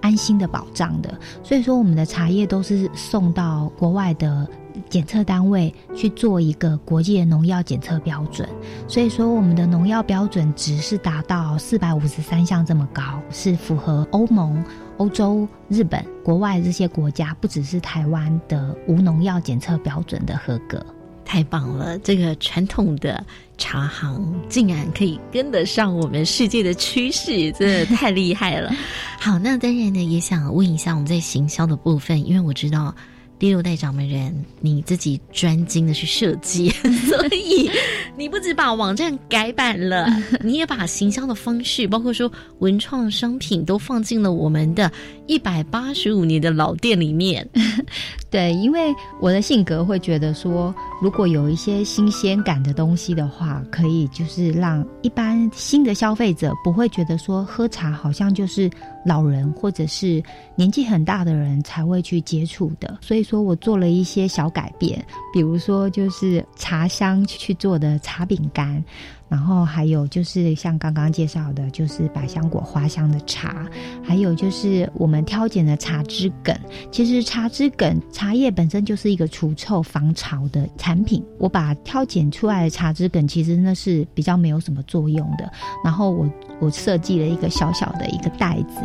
[SPEAKER 7] 安心的保障的，所以说我们的茶叶都是送到国外的检测单位去做一个国际的农药检测标准，所以说我们的农药标准值是达到四百五十三项这么高，是符合欧盟、欧洲、日本、国外这些国家，不只是台湾的无农药检测标准的合格。
[SPEAKER 2] 太棒了！这个传统的茶行竟然可以跟得上我们世界的趋势，真的太厉害了。好，那当然呢，也想问一下我们在行销的部分，因为我知道。第六代掌门人，你自己专精的去设计，所以你不止把网站改版了，你也把行销的方式，包括说文创商品，都放进了我们的一百八十五年的老店里面。
[SPEAKER 7] 对，因为我的性格会觉得说，如果有一些新鲜感的东西的话，可以就是让一般新的消费者不会觉得说喝茶好像就是老人或者是年纪很大的人才会去接触的，所以。说我做了一些小改变，比如说就是茶香去做的茶饼干，然后还有就是像刚刚介绍的，就是百香果花香的茶，还有就是我们挑拣的茶枝梗。其实茶枝梗茶叶本身就是一个除臭防潮的产品，我把挑拣出来的茶枝梗，其实那是比较没有什么作用的。然后我我设计了一个小小的一个袋子，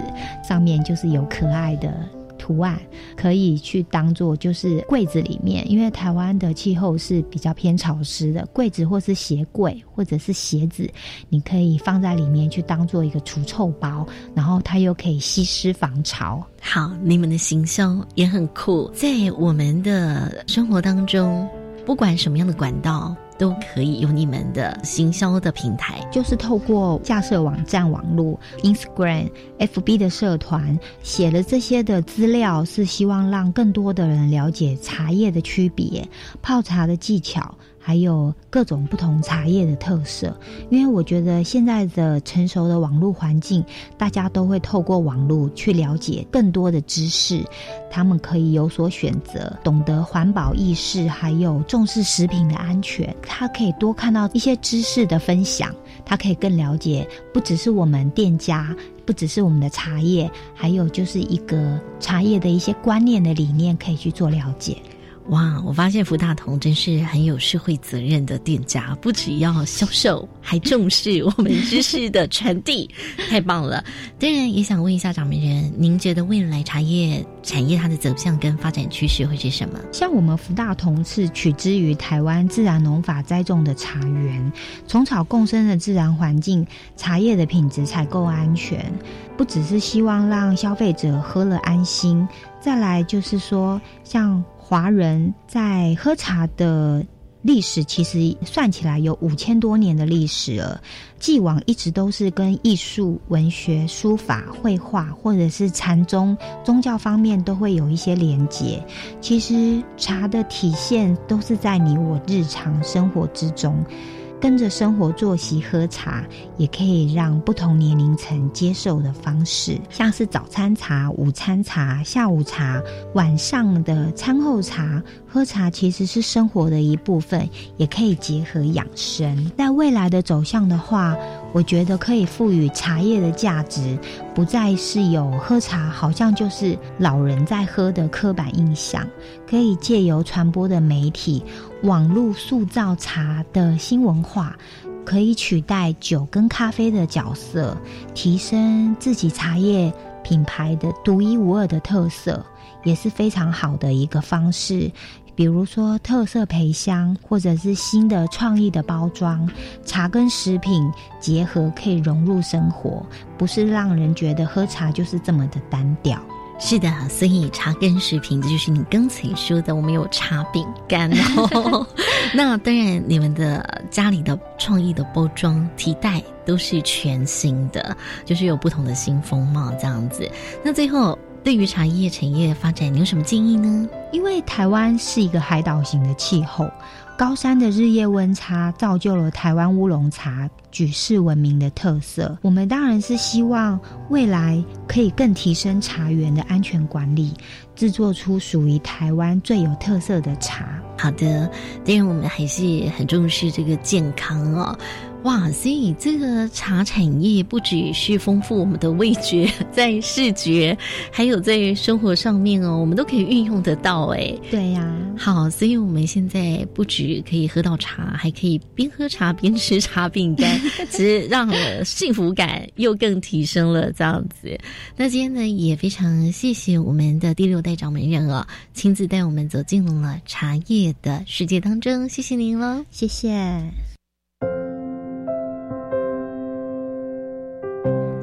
[SPEAKER 7] 上面就是有可爱的。图案可以去当做就是柜子里面，因为台湾的气候是比较偏潮湿的，柜子或是鞋柜或者是鞋子，你可以放在里面去当做一个除臭包，然后它又可以吸湿防潮。
[SPEAKER 2] 好，你们的行销也很酷，在我们的生活当中，不管什么样的管道。都可以有你们的行销的平台，
[SPEAKER 7] 就是透过架设网站、网络、Instagram、FB 的社团写了这些的资料，是希望让更多的人了解茶叶的区别、泡茶的技巧。还有各种不同茶叶的特色。因为我觉得现在的成熟的网络环境，大家都会透过网络去了解更多的知识，他们可以有所选择，懂得环保意识，还有重视食品的安全。他可以多看到一些知识的分享，他可以更了解，不只是我们店家。不只是我们的茶叶，还有就是一个茶叶的一些观念的理念，可以去做了解。
[SPEAKER 2] 哇，我发现福大同真是很有社会责任的店家，不只要销售，还重视我们知识的传递，太棒了。当然，也想问一下掌门人，您觉得未来茶叶产业它的走向跟发展趋势会是什么？
[SPEAKER 7] 像我们福大同是取之于台湾自然农法栽种的茶园，虫草共生的自然环境，茶叶的品质才够安全，不只是希望让消费者喝了安心，再来就是说像。华人在喝茶的历史，其实算起来有五千多年的历史了。既往一直都是跟艺术、文学、书法、绘画，或者是禅宗、宗教方面都会有一些连结。其实茶的体现都是在你我日常生活之中。跟着生活作息喝茶，也可以让不同年龄层接受的方式，像是早餐茶、午餐茶、下午茶、晚上的餐后茶，喝茶其实是生活的一部分，也可以结合养生。在未来的走向的话，我觉得可以赋予茶叶的价值，不再是有喝茶好像就是老人在喝的刻板印象，可以借由传播的媒体、网络塑造茶的新文化，可以取代酒跟咖啡的角色，提升自己茶叶品牌的独一无二的特色，也是非常好的一个方式。比如说特色培香，或者是新的创意的包装，茶跟食品结合可以融入生活，不是让人觉得喝茶就是这么的单调。
[SPEAKER 2] 是的，所以茶跟食品，这就是你刚才说的，我们有茶饼干哦。那当然，你们的家里的创意的包装提袋都是全新的，就是有不同的新风貌这样子。那最后。对于茶叶产业发展，你有什么建议呢？
[SPEAKER 7] 因为台湾是一个海岛型的气候，高山的日夜温差造就了台湾乌龙茶举世闻名的特色。我们当然是希望未来可以更提升茶园的安全管理，制作出属于台湾最有特色的茶。
[SPEAKER 2] 好的，当然我们还是很重视这个健康哦。哇，所以这个茶产业不只是丰富我们的味觉，在视觉，还有在生活上面哦，我们都可以运用得到哎。
[SPEAKER 7] 对呀，
[SPEAKER 2] 好，所以我们现在不止可以喝到茶，还可以边喝茶边吃茶饼干，其实让幸福感又更提升了这样子。那今天呢，也非常谢谢我们的第六代掌门人哦，亲自带我们走进了茶叶的世界当中，谢谢您了，
[SPEAKER 7] 谢谢。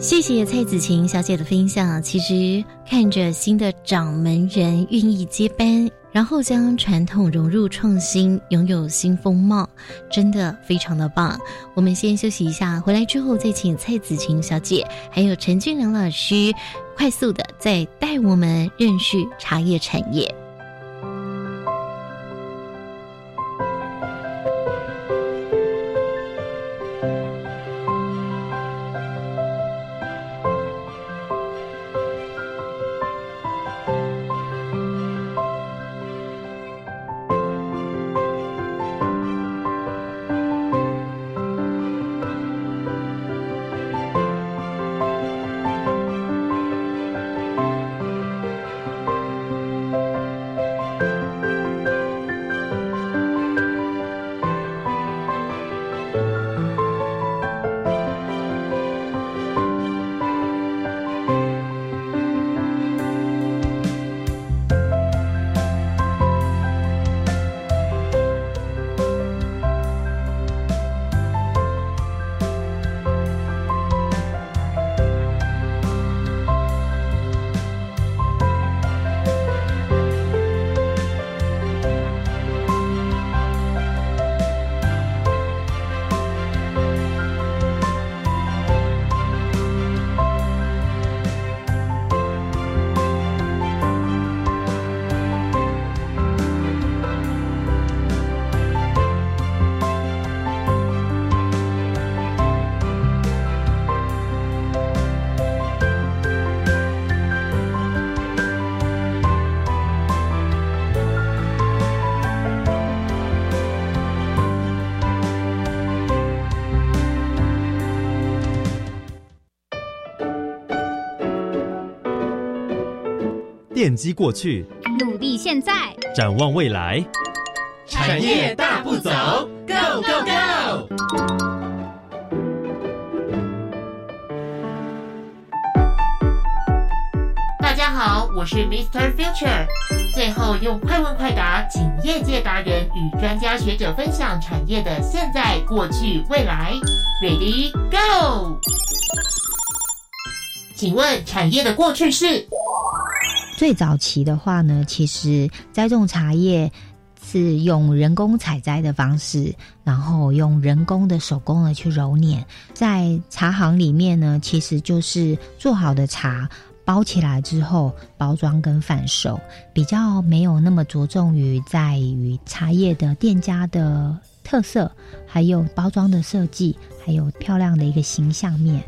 [SPEAKER 2] 谢谢蔡子晴小姐的分享。其实看着新的掌门人愿意接班，然后将传统融入创新，拥有新风貌，真的非常的棒。我们先休息一下，回来之后再请蔡子晴小姐还有陈俊良老师，快速的再带我们认识茶叶产业。
[SPEAKER 12] 奠基过去，
[SPEAKER 13] 努力现在，
[SPEAKER 12] 展望未来。
[SPEAKER 5] 产业大步走，Go Go Go！大家好，我是 Mr. Future。最后用快问快答，请业界达人与专家学者分享产业的现在、过去、未来。Ready Go！请问产业的过去是？
[SPEAKER 7] 最早期的话呢，其实栽种茶叶。是用人工采摘的方式，然后用人工的手工的去揉捻，在茶行里面呢，其实就是做好的茶包起来之后包装跟贩售，比较没有那么着重于在于茶叶的店家的特色，还有包装的设计，还有漂亮的一个形象面。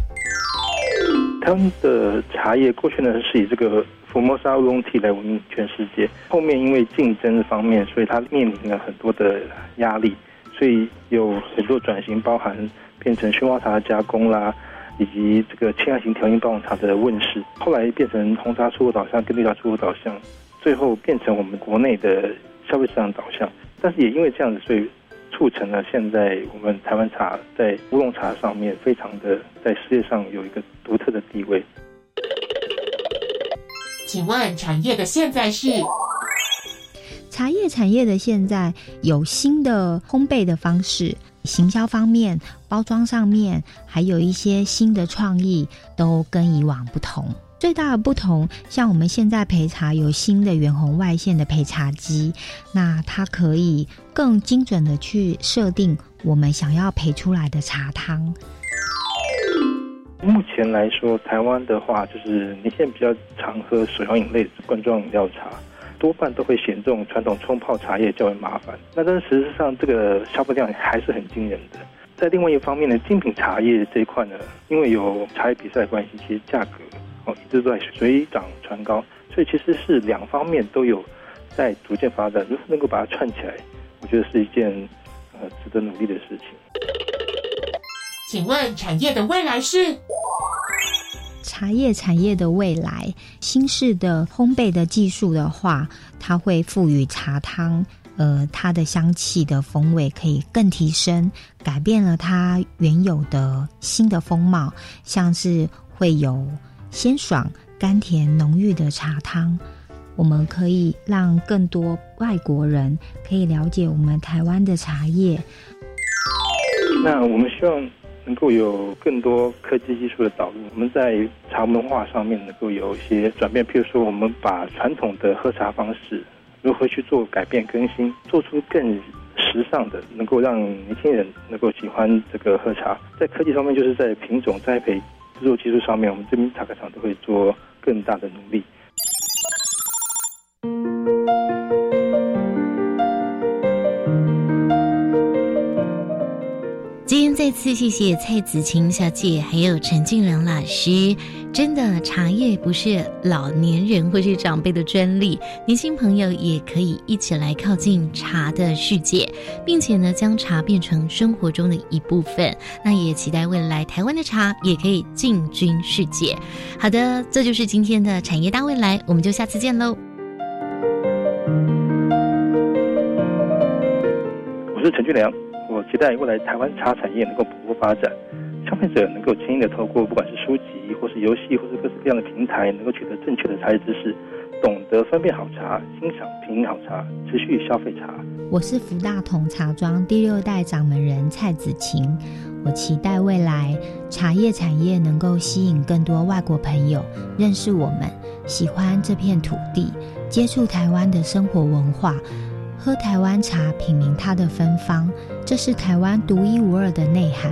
[SPEAKER 6] 他们的茶叶过去呢是以这个。福摩沙乌龙体来闻名全世界。后面因为竞争方面，所以它面临了很多的压力，所以有很多转型，包含变成薰花茶加工啦，以及这个轻量型调音包种茶的问世。后来变成红茶出口导向跟绿茶出口导向，最后变成我们国内的消费市场导向。但是也因为这样子，所以促成了现在我们台湾茶在乌龙茶上面非常的在世界上有一个独特的地位。
[SPEAKER 5] 请问产业的现在是？
[SPEAKER 7] 茶叶产业的现在有新的烘焙的方式，行销方面、包装上面，还有一些新的创意，都跟以往不同。最大的不同，像我们现在焙茶有新的远红外线的焙茶机，那它可以更精准的去设定我们想要焙出来的茶汤。
[SPEAKER 6] 目前来说，台湾的话，就是你现在比较常喝水溶饮类罐装饮料茶，多半都会选这种传统冲泡茶叶较为麻烦。那但是实际上，这个消费量还是很惊人的。在另外一方面呢，精品茶叶这一块呢，因为有茶叶比赛关系，其实价格哦一直都在水涨船高，所以其实是两方面都有在逐渐发展。如果能够把它串起来，我觉得是一件呃值得努力的事情。
[SPEAKER 5] 请问产业的未来是？
[SPEAKER 7] 茶叶产业的未来，新式的烘焙的技术的话，它会赋予茶汤，呃，它的香气的风味可以更提升，改变了它原有的新的风貌，像是会有鲜爽、甘甜、浓郁的茶汤。我们可以让更多外国人可以了解我们台湾的茶叶。
[SPEAKER 6] 那我们希望。能够有更多科技技术的导入，我们在茶文化上面能够有一些转变。譬如说，我们把传统的喝茶方式如何去做改变更新，做出更时尚的，能够让年轻人能够喜欢这个喝茶。在科技方面，就是在品种栽培、制作技术上面，我们这边茶客厂都会做更大的努力。
[SPEAKER 2] 今天再次谢谢蔡子晴小姐，还有陈静良老师。真的，茶叶不是老年人或是长辈的专利，年轻朋友也可以一起来靠近茶的世界，并且呢，将茶变成生活中的一部分。那也期待未来台湾的茶也可以进军世界。好的，这就是今天的产业大未来，我们就下次见喽。
[SPEAKER 6] 我是陈俊良。期待未来台湾茶产业能够蓬勃发展，消费者能够轻易的透过不管是书籍或是游戏或是各式各样的平台，能够取得正确的茶叶知识，懂得分辨好茶，欣赏品饮好茶，持续消费茶。
[SPEAKER 7] 我是福大同茶庄第六代掌门人蔡子晴，我期待未来茶叶产业能够吸引更多外国朋友认识我们，喜欢这片土地，接触台湾的生活文化。喝台湾茶，品茗它的芬芳，这是台湾独一无二的内涵。